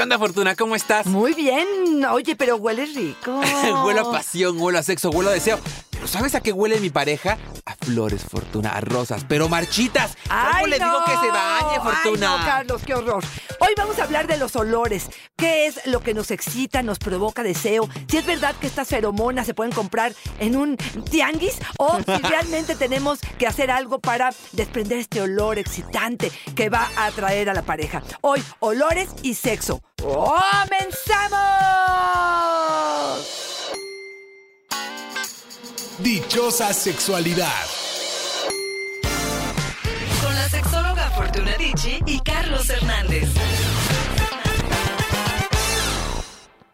¿Qué onda, Fortuna? ¿Cómo estás? Muy bien. Oye, pero huele rico. huelo a pasión, huelo a sexo, huelo a deseo. Pero ¿sabes a qué huele mi pareja? A flores, Fortuna, a rosas, pero marchitas. ¿Cómo Ay, le digo que se bañe, Fortuna? Ay, no, Carlos, qué horror. Hoy vamos a hablar de los olores. ¿Qué es lo que nos excita, nos provoca deseo? Si es verdad que estas feromonas se pueden comprar en un tianguis o si realmente tenemos que hacer algo para desprender este olor excitante que va a atraer a la pareja. Hoy, olores y sexo. ¡Comenzamos! Dichosa sexualidad. Con la sexóloga Fortuna Dicci y Carlos Hernández.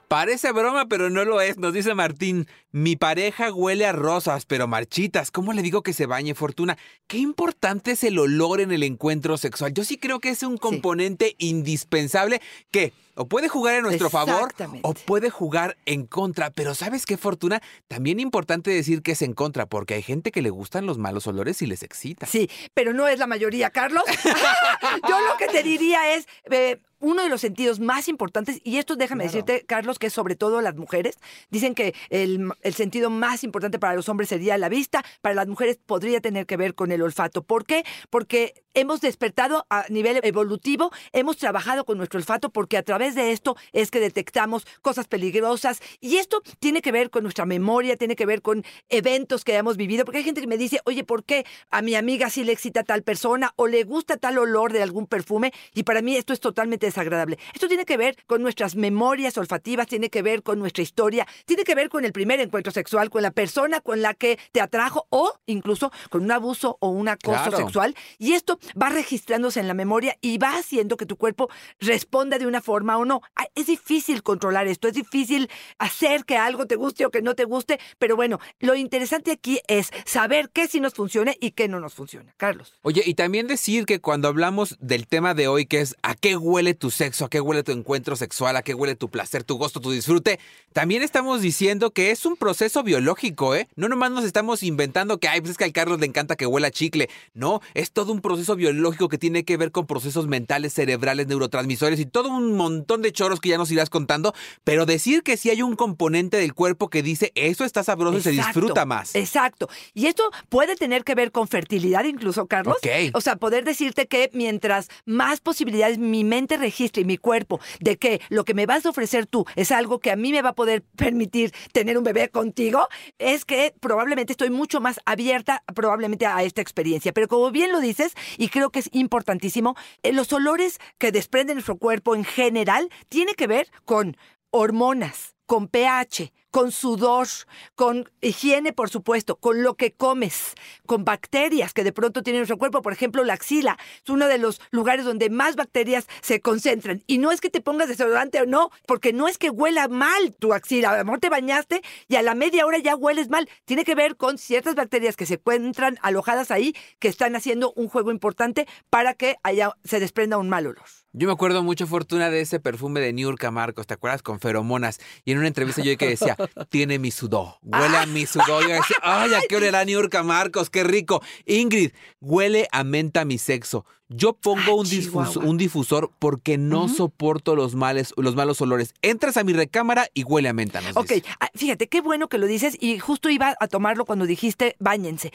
Parece broma, pero no lo es. Nos dice Martín, mi pareja huele a rosas, pero marchitas. ¿Cómo le digo que se bañe, Fortuna? Qué importante es el olor en el encuentro sexual. Yo sí creo que es un componente indispensable que o puede jugar en nuestro favor o puede jugar en contra. Pero ¿sabes qué, Fortuna? También importante decir que es en contra, porque hay gente que le gustan los malos olores y les excita. Sí, pero no es la mayoría, Carlos. Yo lo que te diría es, eh, uno de los sentidos más importantes, y esto déjame decirte, Carlos, que sobre todo las mujeres, dicen que el, el sentido más importante para los hombres sería la vista, para las mujeres podría tener que ver con el olfato. ¿Por qué? Porque hemos despertado a nivel evolutivo, hemos trabajado con nuestro olfato porque a través de esto es que detectamos cosas peligrosas y esto tiene que ver con nuestra memoria, tiene que ver con eventos que hemos vivido, porque hay gente que me dice, oye, ¿por qué a mi amiga sí le excita tal persona o le gusta tal olor de algún perfume? Y para mí esto es totalmente desagradable. Esto tiene que ver con nuestras memorias olfativas, tiene que ver con nuestra historia, tiene que ver con el primer encuentro sexual, con la persona con la que te atrajo o incluso con un abuso o un acoso Claro. sexual. Y esto va registrándose en la memoria y va haciendo que tu cuerpo responda de una forma o no. Ah, Es difícil controlar esto, es difícil hacer que algo te guste o que no te guste, pero bueno, lo interesante aquí es saber qué sí nos funciona y qué no nos funciona. Carlos. Oye, y también decir que cuando hablamos del tema de hoy, que es a qué huele tu sexo, a qué huele tu encuentro sexual, a qué huele tu placer, tu gusto, tu disfrute, también estamos diciendo que es un proceso biológico, ¿eh? No nomás nos estamos inventando que, ay, pues es que al Carlos le encanta que huela chicle. No, es todo un proceso biológico que tiene que ver con procesos mentales, cerebrales, neurotransmisores y todo un montón de choros que ya nos irás contando. Pero decir que sí hay un componente del cuerpo que dice, eso está sabroso y se disfruta más. Exacto. Y esto puede tener que ver con fertilidad incluso, Carlos. Ok. O sea, poder decirte que mientras más posibilidades mi mente registre y mi cuerpo de que lo que me vas a ofrecer tú es algo que a mí me va a poder permitir tener un bebé contigo, es que probablemente estoy mucho más abierta probablemente a esta experiencia. Pero como bien lo dices, y creo que es importantísimo, eh, los olores que desprende nuestro cuerpo en general tiene que ver con hormonas, con pH, con sudor, con higiene, por supuesto, con lo que comes, con bacterias que de pronto tiene nuestro cuerpo. Por ejemplo, la axila es uno de los lugares donde más bacterias se concentran. Y no es que te pongas desodorante o no, porque no es que huela mal tu axila. A lo mejor te bañaste y a la media hora ya hueles mal. Tiene que ver con ciertas bacterias que se encuentran alojadas ahí, que están haciendo un juego importante para que haya, se desprenda un mal olor. Yo me acuerdo mucho, Fortuna, de ese perfume de Niurka Marcos, ¿te acuerdas? Con feromonas. Y en una entrevista yo que decía, tiene mi sudor, huele a mi sudor. Yo decía, ay, ¿a qué olerá Niurka Marcos? ¡Qué rico! Ingrid, huele a menta mi sexo. Yo pongo un, difusor porque no soporto los, males, los malos olores. Entras a mi recámara y huele a menta. nos Ok, dice. ah, fíjate, qué bueno que lo dices y justo iba a tomarlo cuando dijiste báñense.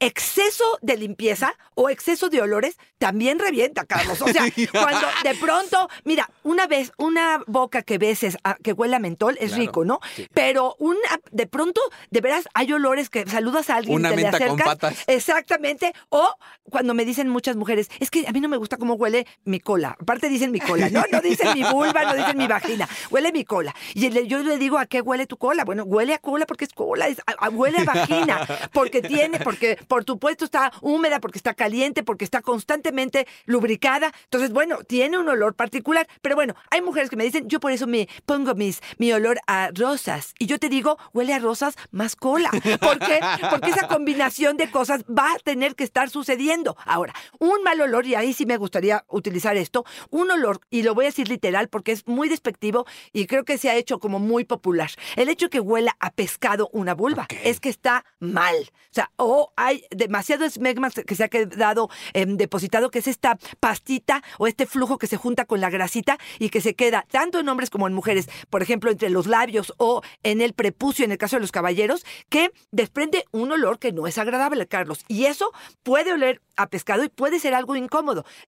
Exceso de limpieza o exceso de olores también revienta, Carlos. O sea, cuando de pronto, mira, una vez, una boca que beses ah, que huele a mentol es Claro, rico, ¿no? sí. Pero una, de pronto, de veras, hay olores que saludas a alguien Una te le menta con acercas. patas. Exactamente. O cuando me dicen muchas mujeres, es que a mí no me gusta cómo huele mi cola. Aparte dicen mi cola, ¿no? No dicen mi vulva, no dicen mi vagina. Huele mi cola. Y yo le digo, ¿a qué huele tu cola? Bueno, huele a cola porque es cola, huele a vagina, porque tiene, porque por supuesto está húmeda, porque está caliente, porque está constantemente lubricada. Entonces, bueno, tiene un olor particular. Pero bueno, hay mujeres que me dicen, yo por eso me pongo mis, mi olor a rosas. Y yo te digo, huele a rosas más cola. ¿Por qué? Porque esa combinación de cosas va a tener que estar sucediendo. Ahora, un mal olor olor, y ahí sí me gustaría utilizar esto, un olor, y lo voy a decir literal porque es muy despectivo y creo que se ha hecho como muy popular. El hecho que huela a pescado una vulva es que está mal. O sea, o hay demasiado esmegma que se ha quedado em, depositado, que es esta pastita o este flujo que se junta con la grasita y que se queda tanto en hombres como en mujeres, por ejemplo, entre los labios o en el prepucio, en el caso de los caballeros, que desprende un olor que no es agradable, Carlos. Y eso puede oler a pescado y puede ser algo incómodo.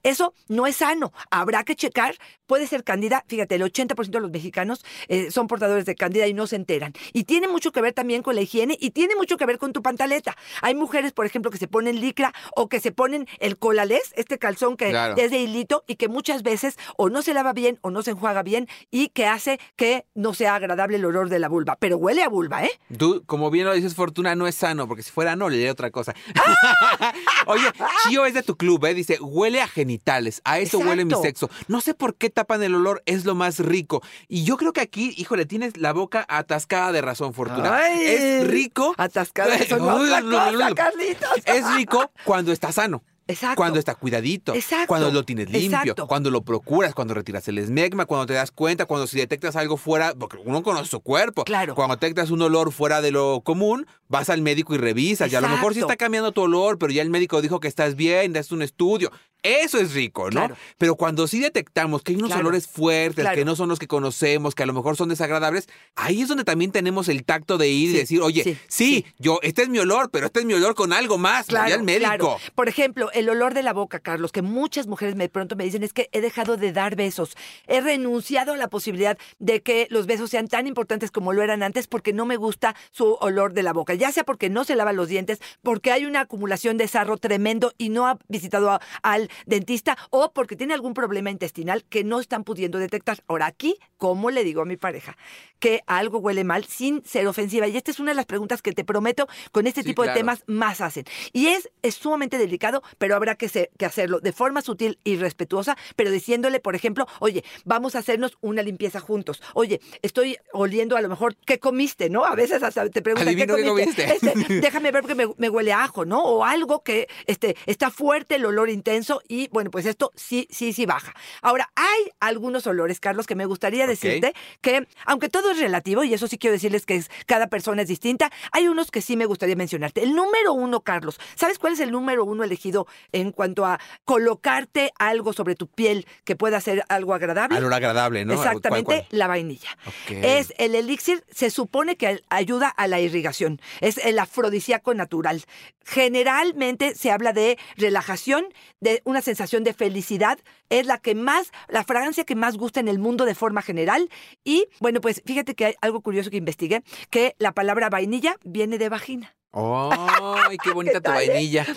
Eso no es sano. Habrá que checar. Puede ser cándida. Fíjate, el 80% de los mexicanos eh, son portadores de cándida y no se enteran. Y tiene mucho que ver también con la higiene y tiene mucho que ver con tu pantaleta. Hay mujeres, por ejemplo, que se ponen licra o que se ponen el colalés, este calzón que Claro. es de hilito y que muchas veces o no se lava bien o no se enjuaga bien y que hace que no sea agradable el olor de la vulva. Pero huele a vulva, ¿eh? Tú, como bien lo dices, Fortuna, no es sano, porque si fuera no, le diría otra cosa. Oye, Chio es de tu club, ¿eh? Dice, huele a genitales, a eso huele mi sexo. No sé por qué tapan el olor, es lo más rico. Y yo creo que aquí, híjole, tienes la boca atascada de razón, Fortuna. Ay, es rico. Atascada, cosa, Carlitos. Es rico cuando está sano. Exacto. Cuando está cuidadito, Exacto. cuando lo tienes limpio, Exacto. cuando lo procuras, cuando retiras el esmegma, cuando te das cuenta, cuando si detectas algo fuera, porque uno conoce su cuerpo. Claro. Cuando detectas un olor fuera de lo común, vas al médico y revisas. Y a lo mejor sí está cambiando tu olor, pero ya el médico dijo que estás bien, das un estudio. Eso es rico, ¿no? Claro. Pero cuando sí detectamos que hay unos Claro. olores fuertes, Claro. que no son los que conocemos, que a lo mejor son desagradables, ahí es donde también tenemos el tacto de ir y decir, oye, sí, sí, sí. yo, este es mi olor, pero este es mi olor con algo más. Voy al médico. Por ejemplo, el olor de la boca, Carlos, que muchas mujeres me de pronto me dicen es que he dejado de dar besos. He renunciado a la posibilidad de que los besos sean tan importantes como lo eran antes porque no me gusta su olor de la boca. Ya sea porque no se lava los dientes, porque hay una acumulación de sarro tremendo y no ha visitado a- al dentista o porque tiene algún problema intestinal que no están pudiendo detectar. Ahora aquí, ¿cómo le digo a mi pareja que algo huele mal sin ser ofensiva? Y esta es una de las preguntas que te prometo con este Sí, tipo claro. de temas más hacen. Y es, es sumamente delicado, pero habrá que, hacerlo de forma sutil y respetuosa, pero diciéndole, por ejemplo, oye, vamos a hacernos una limpieza juntos. Oye, estoy oliendo a lo mejor, ¿qué comiste? ¿No? A veces hasta te preguntan, ¿qué Adivino qué comiste? comiste. Este, déjame ver porque me, me huele a ajo, ¿no? O algo que este, está fuerte, el olor intenso y, bueno, pues esto sí, sí, sí baja. Ahora, hay algunos olores, Carlos, que me gustaría decirte que, aunque todo es relativo, y eso sí quiero decirles que es, cada persona es distinta, hay unos que sí me gustaría mencionarte. El número uno, Carlos, ¿sabes cuál es el número uno elegido en cuanto a colocarte algo sobre tu piel que pueda ser algo agradable? Al olor agradable, ¿no? Exactamente, ¿Cuál, cuál? la vainilla. Es el elixir, se supone que ayuda a la irrigación. Es el afrodisíaco natural. Generalmente se habla de relajación, de una sensación de felicidad. Es la que más, la fragancia que más gusta en el mundo de forma general. Y bueno, pues fíjate que hay algo curioso que investigué, que la palabra vainilla viene de vagina. ¡Ay, qué bonita tu eh? vainilla!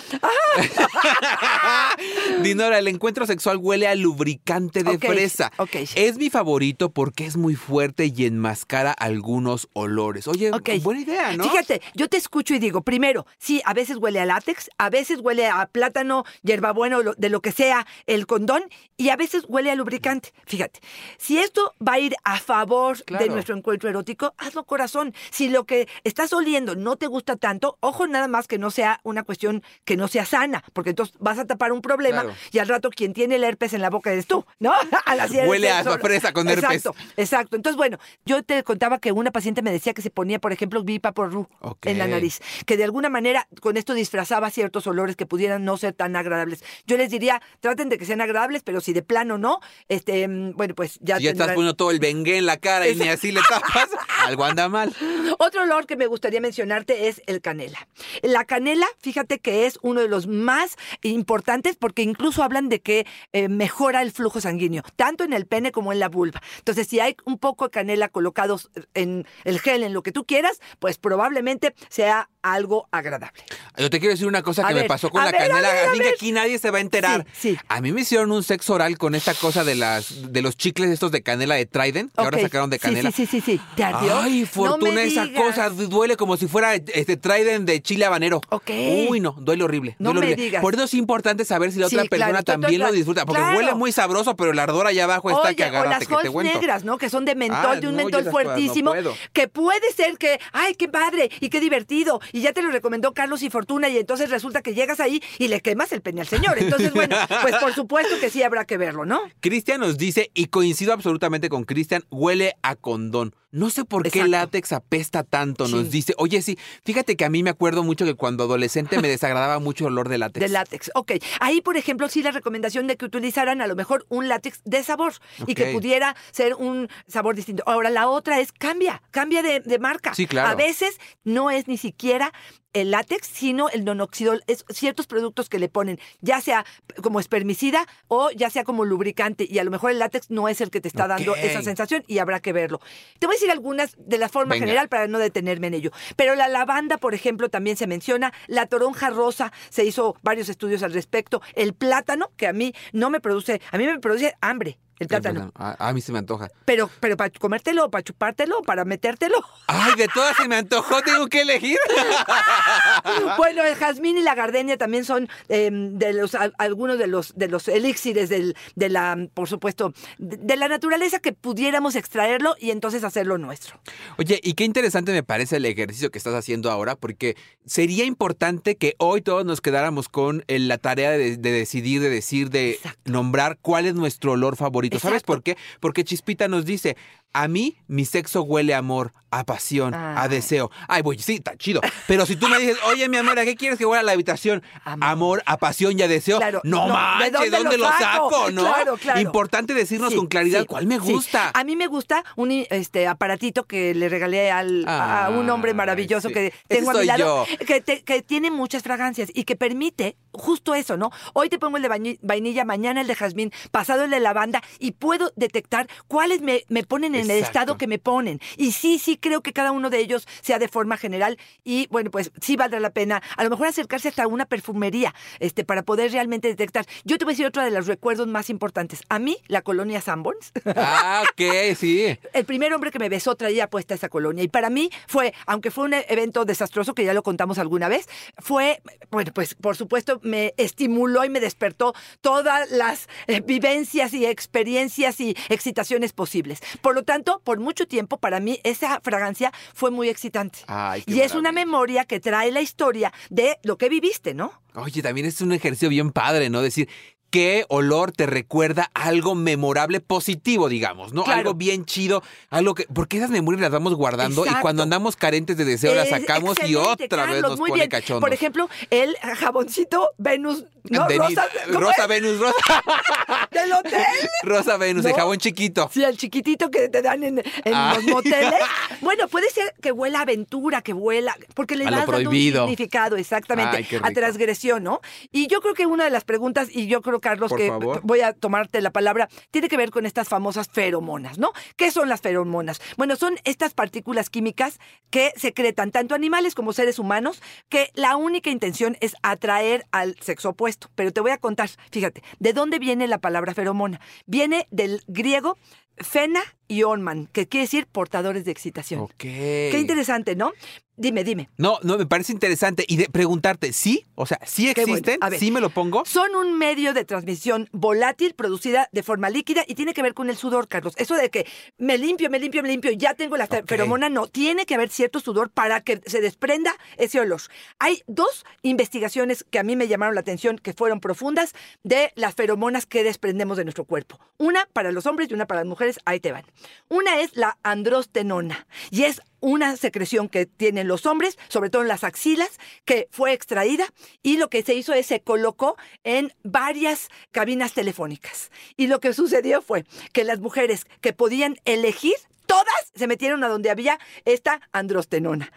Dinora, el encuentro sexual huele a lubricante de fresa. Es mi favorito porque es muy fuerte y enmascara algunos olores. Oye, buena idea, ¿no? Fíjate, yo te escucho y digo, primero, sí, a veces huele a látex, a veces huele a plátano, hierbabuena, de lo que sea, el condón, y a veces huele a lubricante. Fíjate, si esto va a ir a favor Claro. de nuestro encuentro erótico, hazlo corazón. Si lo que estás oliendo no te gusta tanto, ojo nada más que no sea una cuestión que no sea sana, porque entonces vas a tapar un problema Claro. Y al rato quien tiene el herpes en la boca eres tú, ¿no? A diez Huele a fresa con herpes. Exacto, exacto. Entonces, bueno, yo te contaba que una paciente me decía que se ponía, por ejemplo, Vipaporru Ok. en la nariz, que de alguna manera con esto disfrazaba ciertos olores que pudieran no ser tan agradables. Yo les diría, traten de que sean agradables, pero si de plano no, este, mm, bueno, pues ya Si ya estás tendrán- poniendo todo el bengué en la cara y ni así le tapas, algo anda mal. Otro olor que me gustaría mencionarte es el canela. La canela, fíjate que es uno de los más importantes porque incluso hablan de que eh, mejora el flujo sanguíneo, tanto en el pene como en la vulva. Entonces, si hay un poco de canela colocados en el gel, en lo que tú quieras, pues probablemente sea algo agradable. Yo te quiero decir una cosa A que me pasó con la ver, a canela, ver, a así que aquí nadie se va a enterar. Sí, sí. A mí me hicieron un sexo oral con esta cosa de las de los chicles estos de canela de Trident, que ahora sacaron de canela. Sí, sí, sí, sí. ¿Te ardió? Ay, No fortuna, me esa cosa duele como si fuera este Trident de chile habanero. Ok. Uy, no, duele horrible. No duele me horrible. digas. Por eso es importante saber si la otra persona también lo disfruta, porque claro. huele muy sabroso, pero el ardor allá abajo está Oye, que o agárrate las que te negras, ¿no? Que son de mentol, Ah, de un no, mentol cosas no fuertísimo, que puede ser que, ay, qué padre y qué divertido y ya te lo recomendó Carlos y Fortuna y entonces resulta que llegas ahí y le quemas el pene al señor. Entonces, bueno, pues por supuesto que sí habrá que verlo, ¿no? Cristian nos dice, y coincido absolutamente con Cristian, huele a condón. No sé por qué Exacto. el látex apesta tanto, nos dice. Oye, sí, fíjate que a mí me acuerdo mucho que cuando adolescente me desagradaba mucho el olor de látex. De látex. Ok. Ahí, por ejemplo, sí la recomendación de que utilizaran a lo mejor un látex de sabor y que pudiera ser un sabor distinto. Ahora, la otra es cambia, cambia de, de marca. Sí, claro. A veces no es ni siquiera el látex, sino el nonoxidol. Es ciertos productos que le ponen, ya sea como espermicida o ya sea como lubricante. Y a lo mejor el látex no es el que te está dando esa sensación y habrá que verlo. Te voy a decir algunas de la forma Venga. general para no detenerme en ello. Pero la lavanda, por ejemplo, también se menciona. La toronja rosa, se hizo varios estudios al respecto. El plátano, que a mí no me produce, a mí me produce hambre. El plátano. A, a mí se me antoja. Pero, pero para comértelo, para chupártelo, para metértelo. Ay, de todas se me antojó, tengo que elegir. bueno, el jazmín y la gardenia también son eh, de los al- algunos de los de los elixires del, de la, por supuesto, de, de la naturaleza que pudiéramos extraerlo y entonces hacerlo nuestro. Oye, y qué interesante me parece el ejercicio que estás haciendo ahora, porque sería importante que hoy todos nos quedáramos con eh, la tarea de, de decidir, de decir, de Exacto. nombrar cuál es nuestro olor favorito. ¿Sabes Exacto. por qué? Porque Chispita nos dice, a mí mi sexo huele a amor, a pasión, a deseo. Ay, voy, sí, está chido. Pero si tú me dices, oye, mi amor, ¿a qué quieres que huela la habitación? Amor. Amor, a pasión y a deseo. Claro, no, no, ¿de dónde ¿dónde, lo lo saco? ¿No? Claro, claro. Importante decirnos Sí, con claridad sí, cuál me sí. gusta. A mí me gusta un este aparatito que le regalé al, a un hombre maravilloso que tengo a mi lado, que, te- que tiene muchas fragancias y que permite justo eso, ¿no? Hoy te pongo el de vaini- vainilla, mañana el de jazmín, pasado el de lavanda y puedo detectar cuáles me, me ponen en el Exacto. estado que me ponen. Y sí, sí creo que cada uno de ellos sea de forma general y bueno, pues sí valdrá la pena a lo mejor acercarse hasta una perfumería este, para poder realmente detectar. Yo te voy a decir otro de los recuerdos más importantes. A mí, la colonia Sanborns. Ah, ok, sí. El primer hombre que me besó traía puesta esa colonia. Y para mí fue, aunque fue un evento desastroso, que ya lo contamos alguna vez, fue, bueno, pues por supuesto me estimuló y me despertó todas las eh, vivencias y experiencias y excitaciones posibles. Por lo tanto, por mucho tiempo, para mí esa fragancia fue muy excitante. Ay, y es una memoria que trae la historia de lo que viviste, ¿no? Oye, también es un ejercicio bien padre, ¿no? Decir, ¿qué olor te recuerda algo memorable, positivo, digamos, ¿no? Claro. Algo bien chido, algo que... Porque esas memorias las vamos guardando y cuando andamos carentes de deseo las sacamos y otra vez nos muy pone bien. cachondos. Por ejemplo, el jaboncito Venus, ¿no? Denis- Rosa, ¿cómo Rosa? Venus, Rosa, del hotel. Rosa Venus, el ¿No? jabón chiquito. Sí, el chiquitito que te dan en, en Ah. los moteles. Bueno, puede ser que huela a aventura, que huela, porque le A dando un significado, exactamente, Ay, a transgresión, ¿no? Y yo creo que una de las preguntas, y yo creo, Carlos, Por que favor. voy a tomarte la palabra, tiene que ver con estas famosas feromonas, ¿no? ¿Qué son las feromonas? Bueno, son estas partículas químicas que secretan tanto animales como seres humanos, que la única intención es atraer al sexo opuesto. Pero te voy a contar, fíjate, ¿de dónde viene la palabra feromona? Viene del griego fena y onman, que quiere decir portadores de excitación. Ok. Qué interesante, ¿no? Dime, dime. No, no, me parece interesante. Y de preguntarte, ¿sí? O sea, ¿sí bueno. existen? Ver. ¿Sí me lo pongo? Son un medio de transmisión volátil producida de forma líquida y tiene que ver con el sudor, Carlos. Eso de que me limpio, me limpio, me limpio, ya tengo la fe- Ok. feromona, no. Tiene que haber cierto sudor para que se desprenda ese olor. Hay dos investigaciones que a mí me llamaron la atención, que fueron profundas, de las feromonas que desprendemos de nuestro cuerpo. Una para los hombres y una para las mujeres. Ahí te van. Una es la androstenona y es una secreción que tienen los hombres, sobre todo en las axilas, que fue extraída y lo que se hizo es se colocó en varias cabinas telefónicas. Y lo que sucedió fue que las mujeres que podían elegir, todas se metieron a donde había esta androstenona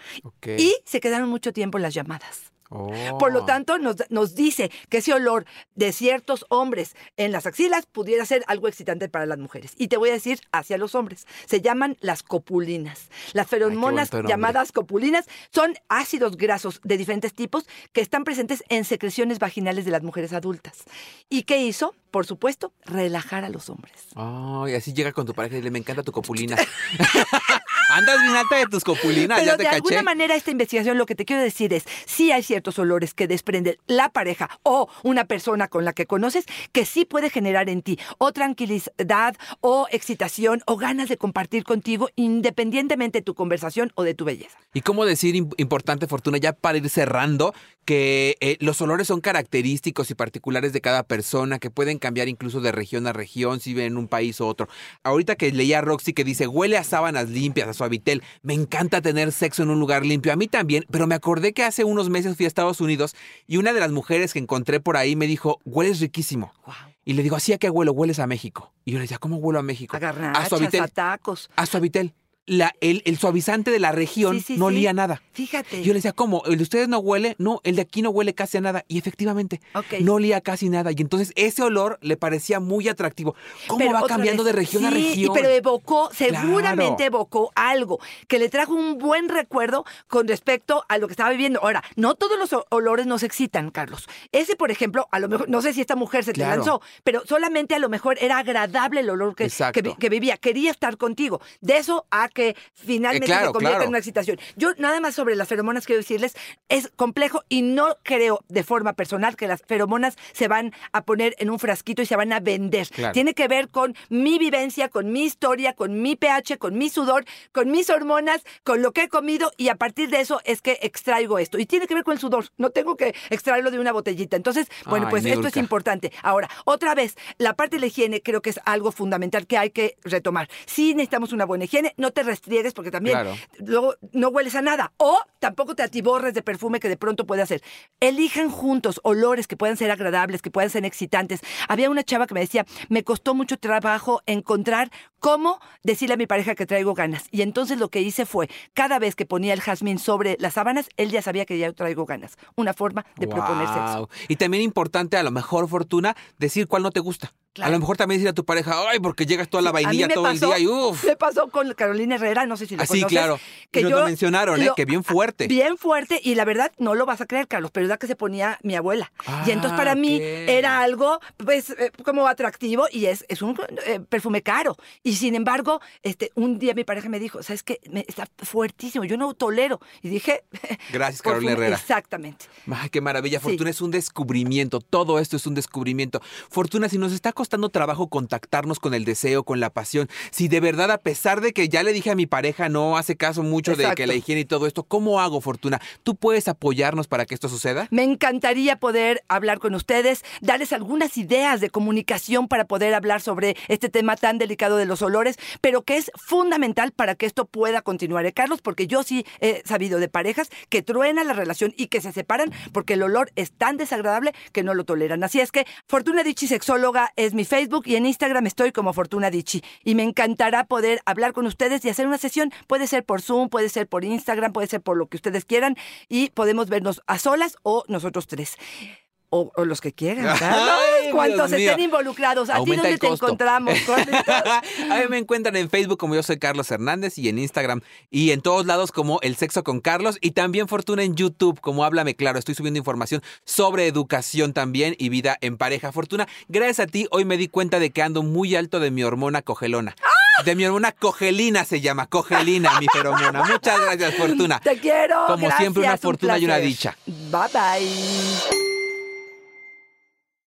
y se quedaron mucho tiempo en las llamadas. Oh. Por lo tanto, nos, nos dice que ese olor de ciertos hombres en las axilas pudiera ser algo excitante para las mujeres. Y te voy a decir hacia los hombres. Se llaman las copulinas. Las feromonas llamadas copulinas son ácidos grasos de diferentes tipos que están presentes en secreciones vaginales de las mujeres adultas. ¿Y qué hizo? Por supuesto, relajar a los hombres. Ay, así llega con tu pareja y le me encanta tu copulina. Andas bien alta de tus copulinas, Pero ya te de caché. alguna manera esta investigación lo que te quiero decir es, sí hay ciertos olores que desprende la pareja o una persona con la que conoces que sí puede generar en ti o tranquilidad o excitación o ganas de compartir contigo independientemente de tu conversación o de tu belleza. Y cómo decir im- importante, Fortuna, ya para ir cerrando, que eh, los olores son característicos y particulares de cada persona, que pueden cambiar incluso de región a región, si viven en un país u otro. Ahorita que leía a Roxy que dice, huele a sábanas limpias, a suavitel, me encanta tener sexo en un lugar limpio. A mí también, pero me acordé que hace unos meses fui a Estados Unidos y una de las mujeres que encontré por ahí me dijo, hueles riquísimo. Y le digo, ¿así a qué huelo? Hueles a México. Y yo le decía, ¿cómo huelo a México? A garnachas, suavitel. a tacos. A suavitel. La, el, el suavizante de la región Sí, sí, no sí. olía nada. Fíjate. Yo le decía, ¿cómo? ¿El de ustedes no huele? No, el de aquí no huele casi a nada. Y efectivamente, no olía casi nada. Y entonces ese olor le parecía muy atractivo. ¿Cómo Pero va cambiando vez, de región a sí, región? pero evocó, seguramente Claro. evocó algo que le trajo un buen recuerdo con respecto a lo que estaba viviendo. Ahora, no todos los olores nos excitan, Carlos. Ese, por ejemplo, a lo mejor, no sé si esta mujer se te Claro. lanzó, pero solamente a lo mejor era agradable el olor que, que vivía. Quería estar contigo. De eso a que finalmente Eh, claro, se convierta claro. en una excitación. Yo nada más sobre las feromonas quiero decirles, es complejo y no creo de forma personal que las feromonas se van a poner en un frasquito y se van a vender. Claro. Tiene que ver con mi vivencia, con mi historia, con mi pH, con mi sudor, con mis hormonas, con lo que he comido y a partir de eso es que extraigo esto. Y tiene que ver con el sudor. No tengo que extraerlo de una botellita. Entonces, bueno, Ay, pues esto es importante. Ahora, otra vez, la parte de la higiene creo que es algo fundamental que hay que retomar. Sí necesitamos una buena higiene, no te restriegues porque también Claro. luego no hueles a nada. O tampoco te atiborres de perfume que de pronto puede hacer. Elijan juntos olores que puedan ser agradables, que puedan ser excitantes. Había una chava que me decía, me costó mucho trabajo encontrar cómo decirle a mi pareja que traigo ganas. Y entonces lo que hice fue, cada vez que ponía el jazmín sobre las sábanas, él ya sabía que ya traigo ganas. Una forma de proponer sexo. Guau. Y también importante, a lo mejor, Fortuna, decir cuál no te gusta. Claro. A lo mejor también decir a tu pareja, ay, porque llegas toda la A mí vainilla todo el día y uff. Me pasó con Carolina Herrera, no sé si lo Así, conoces. claro. Y nos lo mencionaron, ¿eh? Que bien fuerte. Bien fuerte, y la verdad, no lo vas a creer, Carlos, pero es la que se ponía mi abuela. y entonces Ah, para mí ok. era algo, pues, eh, como atractivo, y es, es un eh, perfume caro. Y sin embargo, este, un día mi pareja me dijo, ¿sabes qué? Me- está fuertísimo, yo no tolero. Y dije... Gracias, perfume- Carolina Herrera. Exactamente. Ay, qué maravilla. Sí. Fortuna es un descubrimiento. Todo esto es un descubrimiento. Fortuna, si nos está costando trabajo contactarnos con el deseo, con la pasión, si de verdad, a pesar de que ya le dije a mi pareja, no hace caso mucho de que la higiene y todo esto, ¿cómo hago, Fortuna? ¿Tú puedes apoyarnos para que esto suceda? Me encantaría poder hablar con ustedes, darles algunas ideas de comunicación para poder hablar sobre este tema tan delicado de los olores, pero que es fundamental para que esto pueda continuar, ¿eh, Carlos? Porque yo sí he sabido de parejas que truenan la relación y que se separan porque el olor es tan desagradable que no lo toleran. Así es que Fortuna Dichi Sexóloga es mi Facebook y en Instagram estoy como Fortuna Dichi. Y me encantará poder hablar con ustedes y hacer una sesión. Puede ser por Zoom, puede ser por Instagram, puede ser por lo que ustedes quieran y podemos vernos a solas o nosotros tres. O, o los que quieran. Ay, Cuantos Dios mío. estén involucrados. ¿A ti dónde te encontramos? A mí me encuentran en Facebook como yo soy Carlos Hernández y en Instagram y en todos lados como El Sexo con Carlos y también Fortuna en YouTube como Háblame Claro. Estoy subiendo información sobre educación también y vida en pareja. Fortuna, gracias a ti hoy me di cuenta de que ando muy alto de mi hormona cogelona. De mi hormona cogelina se llama, cogelina, mi feromona. Muchas gracias, Fortuna. Te quiero. Como siempre, una un fortuna y una dicha. Bye bye.